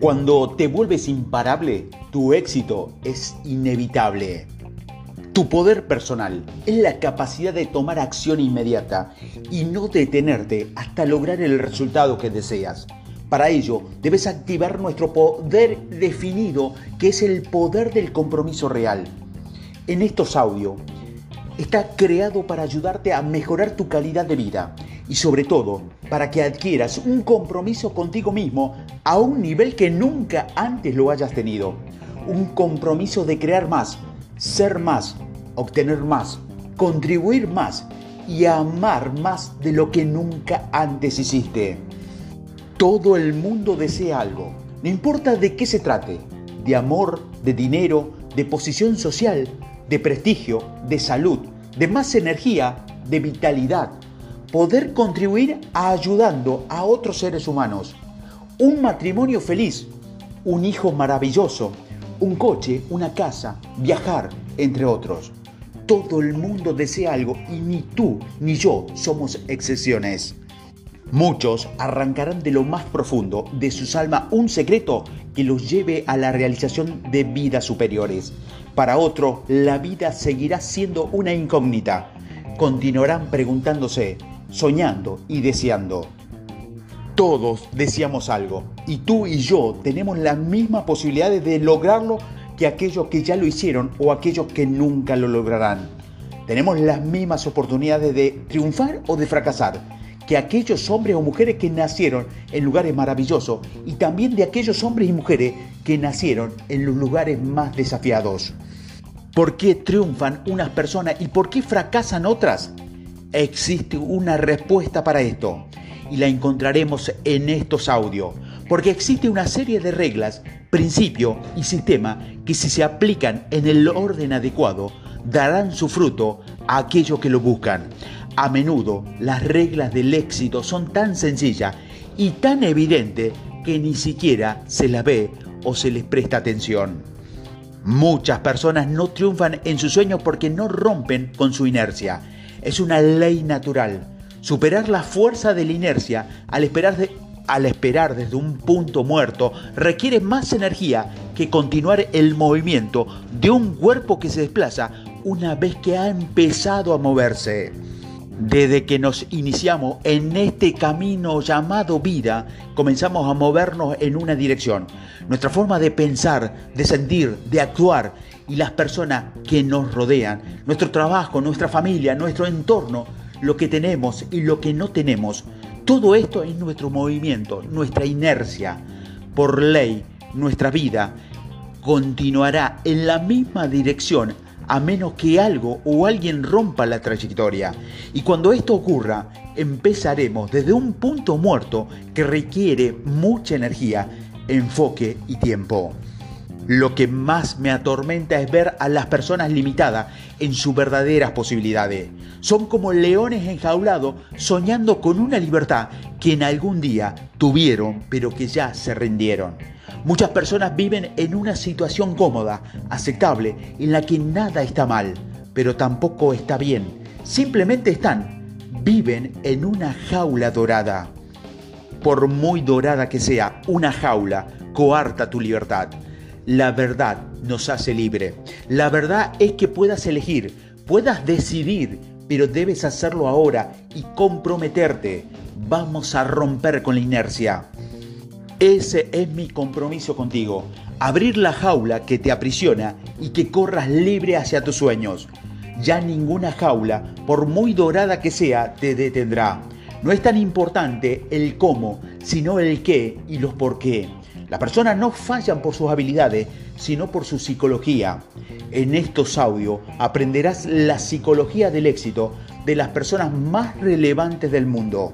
Cuando te vuelves imparable, tu éxito es inevitable. Tu poder personal es la capacidad de tomar acción inmediata y no detenerte hasta lograr el resultado que deseas. Para ello, debes activar nuestro poder definido, que es el poder del compromiso real. En estos audios, está creado para ayudarte a mejorar tu calidad de vida y sobre todo para que adquieras un compromiso contigo mismo a un nivel que nunca antes lo hayas tenido. Un compromiso de crear más, ser más, obtener más, contribuir más y amar más de lo que nunca antes hiciste. Todo el mundo desea algo, no importa de qué se trate, de amor, de dinero, de posición social, de prestigio, de salud, de más energía, de vitalidad, poder contribuir ayudando a otros seres humanos, un matrimonio feliz, un hijo maravilloso, un coche, una casa, viajar, entre otros. Todo el mundo desea algo y ni tú ni yo somos excepciones. Muchos arrancarán de lo más profundo de sus almas un secreto que los lleve a la realización de vidas superiores. Para otros, la vida seguirá siendo una incógnita. Continuarán preguntándose, soñando y deseando. Todos deseamos algo y tú y yo tenemos las mismas posibilidades de lograrlo que aquellos que ya lo hicieron o aquellos que nunca lo lograrán. Tenemos las mismas oportunidades de triunfar o de fracasar que aquellos hombres o mujeres que nacieron en lugares maravillosos y también de aquellos hombres y mujeres que nacieron en los lugares más desafiados. ¿Por qué triunfan unas personas y por qué fracasan otras? Existe una respuesta para esto y la encontraremos en estos audios, porque existe una serie de reglas, principios y sistemas que si se aplican en el orden adecuado, darán su fruto a aquellos que lo buscan. A menudo las reglas del éxito son tan sencillas y tan evidentes que ni siquiera se las ve o se les presta atención. Muchas personas no triunfan en sus sueños porque no rompen con su inercia. Es una ley natural. Superar la fuerza de la inercia al esperar, al esperar desde un punto muerto requiere más energía que continuar el movimiento de un cuerpo que se desplaza una vez que ha empezado a moverse. Desde que nos iniciamos en este camino llamado vida, comenzamos a movernos en una dirección. Nuestra forma de pensar, de sentir, de actuar y las personas que nos rodean, nuestro trabajo, nuestra familia, nuestro entorno, lo que tenemos y lo que no tenemos, todo esto es nuestro movimiento, nuestra inercia. Por ley, nuestra vida continuará en la misma dirección a menos que algo o alguien rompa la trayectoria. Y cuando esto ocurra, empezaremos desde un punto muerto que requiere mucha energía, enfoque y tiempo. Lo que más me atormenta es ver a las personas limitadas en sus verdaderas posibilidades. Son como leones enjaulados soñando con una libertad que en algún día tuvieron pero que ya se rindieron. Muchas personas viven en una situación cómoda, aceptable, en la que nada está mal, pero tampoco está bien. Simplemente están, viven en una jaula dorada. Por muy dorada que sea, una jaula coarta tu libertad. La verdad nos hace libre. La verdad es que puedas elegir, puedas decidir, pero debes hacerlo ahora y comprometerte. Vamos a romper con la inercia. Ese es mi compromiso contigo, abrir la jaula que te aprisiona y que corras libre hacia tus sueños. Ya ninguna jaula, por muy dorada que sea, te detendrá. No es tan importante el cómo, sino el qué y los por qué. Las personas no fallan por sus habilidades, sino por su psicología. En estos audios aprenderás la psicología del éxito de las personas más relevantes del mundo.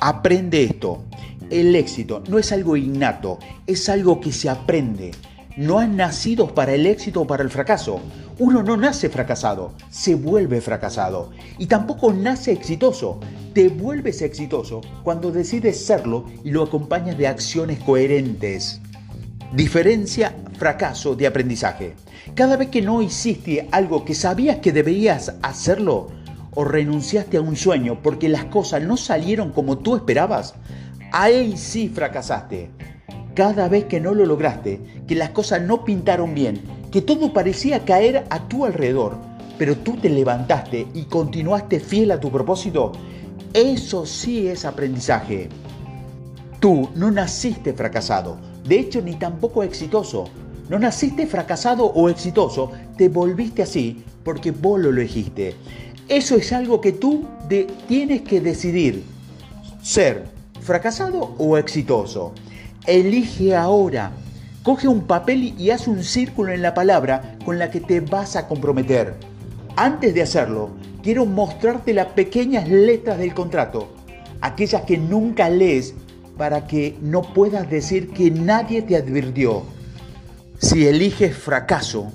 Aprende esto. El éxito no es algo innato, es algo que se aprende. No han nacido para el éxito o para el fracaso. Uno no nace fracasado, se vuelve fracasado. Y tampoco nace exitoso. Te vuelves exitoso cuando decides serlo y lo acompañas de acciones coherentes. Diferencia fracaso de aprendizaje. Cada vez que no hiciste algo que sabías que deberías hacerlo o renunciaste a un sueño porque las cosas no salieron como tú esperabas, ahí sí fracasaste. cada vez que no lo lograste, que las cosas no pintaron bien, que todo parecía caer a tu alrededor, pero tú te levantaste y continuaste fiel a tu propósito, eso sí es aprendizaje. Tú no naciste fracasado, de hecho ni tampoco exitoso. No naciste fracasado o exitoso, te volviste así porque vos lo elegiste. Eso es algo que tú tienes que decidir. Ser fracasado o exitoso. Elige ahora. Coge un papel y haz un círculo en la palabra con la que te vas a comprometer. Antes de hacerlo, quiero mostrarte las pequeñas letras del contrato, aquellas que nunca lees para que no puedas decir que nadie te advirtió. Si eliges fracaso,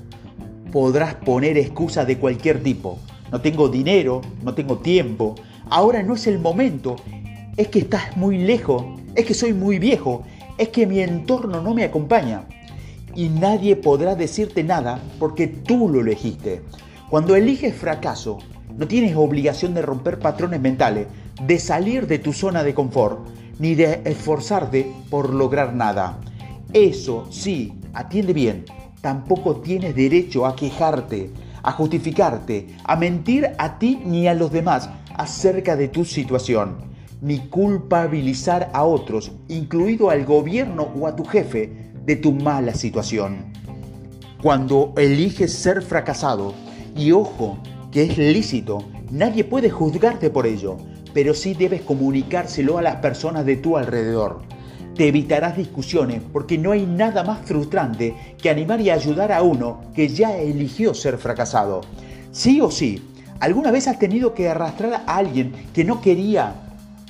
podrás poner excusas de cualquier tipo. No tengo dinero, no tengo tiempo, ahora no es el momento, es que estás muy lejos, es que soy muy viejo, es que mi entorno no me acompaña. Y nadie podrá decirte nada porque tú lo elegiste. Cuando eliges fracaso, no tienes obligación de romper patrones mentales, de salir de tu zona de confort, ni de esforzarte por lograr nada. Eso sí, atiende bien, tampoco tienes derecho a quejarte, a justificarte, a mentir a ti ni a los demás acerca de tu situación, ni culpabilizar a otros, incluido al gobierno o a tu jefe, de tu mala situación. Cuando eliges ser fracasado, y ojo, que es lícito, nadie puede juzgarte por ello, pero sí debes comunicárselo a las personas de tu alrededor. Te evitarás discusiones porque no hay nada más frustrante que animar y ayudar a uno que ya eligió ser fracasado. Sí o sí, alguna vez has tenido que arrastrar a alguien que no quería.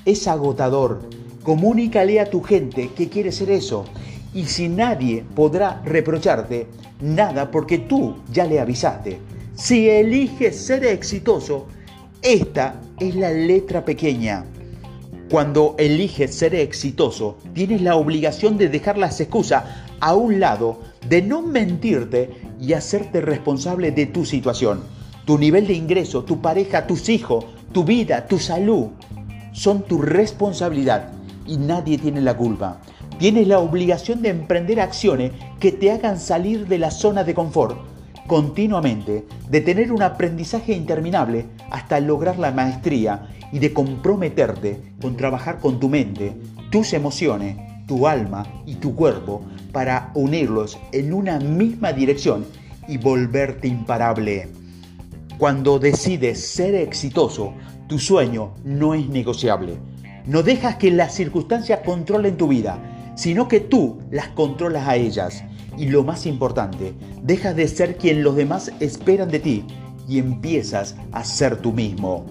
Es agotador. Comunícale a tu gente que quiere ser eso. Y si nadie podrá reprocharte nada porque tú ya le avisaste. Si eliges ser exitoso, esta es la letra pequeña. Cuando eliges ser exitoso, tienes la obligación de dejar las excusas a un lado, de no mentirte y hacerte responsable de tu situación. Tu nivel de ingreso, tu pareja, tus hijos, tu vida, tu salud, son tu responsabilidad y nadie tiene la culpa. Tienes la obligación de emprender acciones que te hagan salir de la zona de confort continuamente, de tener un aprendizaje interminable hasta lograr la maestría y de comprometerte con trabajar con tu mente, tus emociones, tu alma y tu cuerpo para unirlos en una misma dirección y volverte imparable. Cuando decides ser exitoso, tu sueño no es negociable. No dejas que las circunstancias controlen tu vida, sino que tú las controlas a ellas. Y lo más importante, dejas de ser quien los demás esperan de ti y empiezas a ser tú mismo.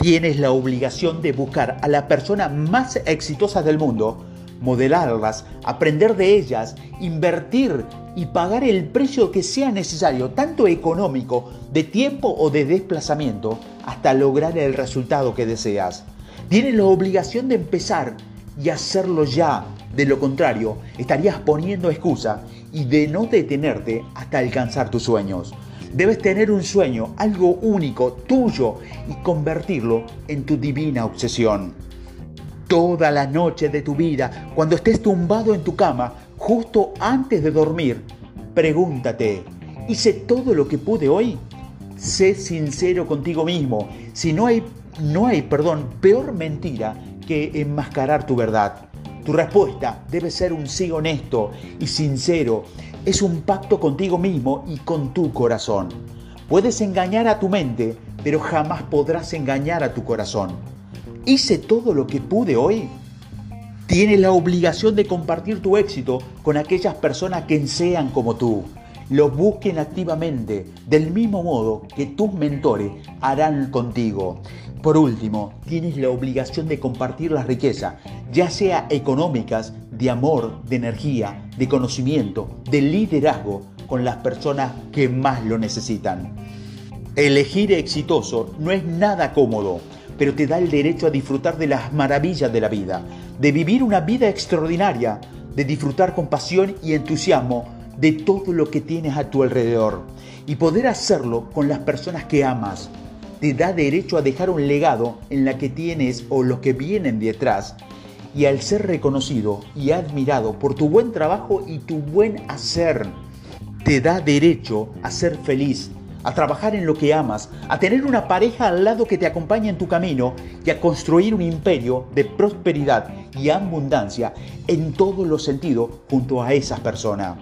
Tienes la obligación de buscar a la persona más exitosa del mundo, modelarlas, aprender de ellas, invertir y pagar el precio que sea necesario, tanto económico, de tiempo o de desplazamiento, hasta lograr el resultado que deseas. Tienes la obligación de empezar y hacerlo ya. De lo contrario, estarías poniendo excusa y de no detenerte hasta alcanzar tus sueños. Debes tener un sueño, algo único, tuyo, y convertirlo en tu divina obsesión. Toda la noche de tu vida, cuando estés tumbado en tu cama, justo antes de dormir, pregúntate, ¿hice todo lo que pude hoy? Sé sincero contigo mismo. Si no hay, no hay, perdón, peor mentira que enmascarar tu verdad. Tu respuesta debe ser un sí honesto y sincero. Es un pacto contigo mismo y con tu corazón. Puedes engañar a tu mente, pero jamás podrás engañar a tu corazón. ¿Hice todo lo que pude hoy? Tienes la obligación de compartir tu éxito con aquellas personas que sean como tú. Lo busquen activamente, del mismo modo que tus mentores harán contigo. Por último, tienes la obligación de compartir la riqueza, ya sea económicas, de amor, de energía, de conocimiento, de liderazgo, con las personas que más lo necesitan. Elegir exitoso no es nada cómodo, pero te da el derecho a disfrutar de las maravillas de la vida, de vivir una vida extraordinaria, de disfrutar con pasión y entusiasmo de todo lo que tienes a tu alrededor. Y poder hacerlo con las personas que amas, te da derecho a dejar un legado en la que tienes o los que vienen detrás. Y al ser reconocido y admirado por tu buen trabajo y tu buen hacer, te da derecho a ser feliz, a trabajar en lo que amas, a tener una pareja al lado que te acompañe en tu camino y a construir un imperio de prosperidad y abundancia en todos los sentidos junto a esas personas.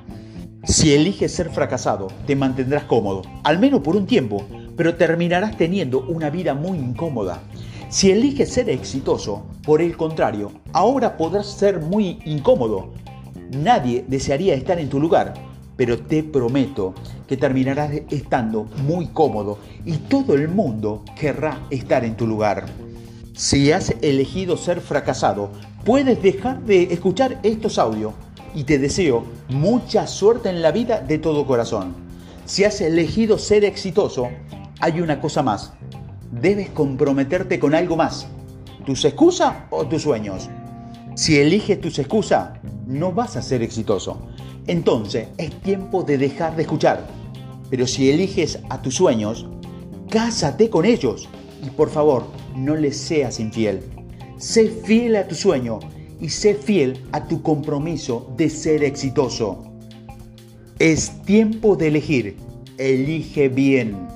Si eliges ser fracasado, te mantendrás cómodo, al menos por un tiempo, pero terminarás teniendo una vida muy incómoda. Si eliges ser exitoso, por el contrario, ahora podrás ser muy incómodo. Nadie desearía estar en tu lugar, pero te prometo que terminarás estando muy cómodo y todo el mundo querrá estar en tu lugar. Si has elegido ser fracasado, puedes dejar de escuchar estos audios y te deseo mucha suerte en la vida de todo corazón. Si has elegido ser exitoso, hay una cosa más. Debes comprometerte con algo más. ¿Tus excusas o tus sueños? Si eliges tus excusas, no vas a ser exitoso. Entonces es tiempo de dejar de escuchar. Pero si eliges a tus sueños, cásate con ellos. Y por favor, no les seas infiel. Sé fiel a tu sueño y sé fiel a tu compromiso de ser exitoso. Es tiempo de elegir. Elige bien.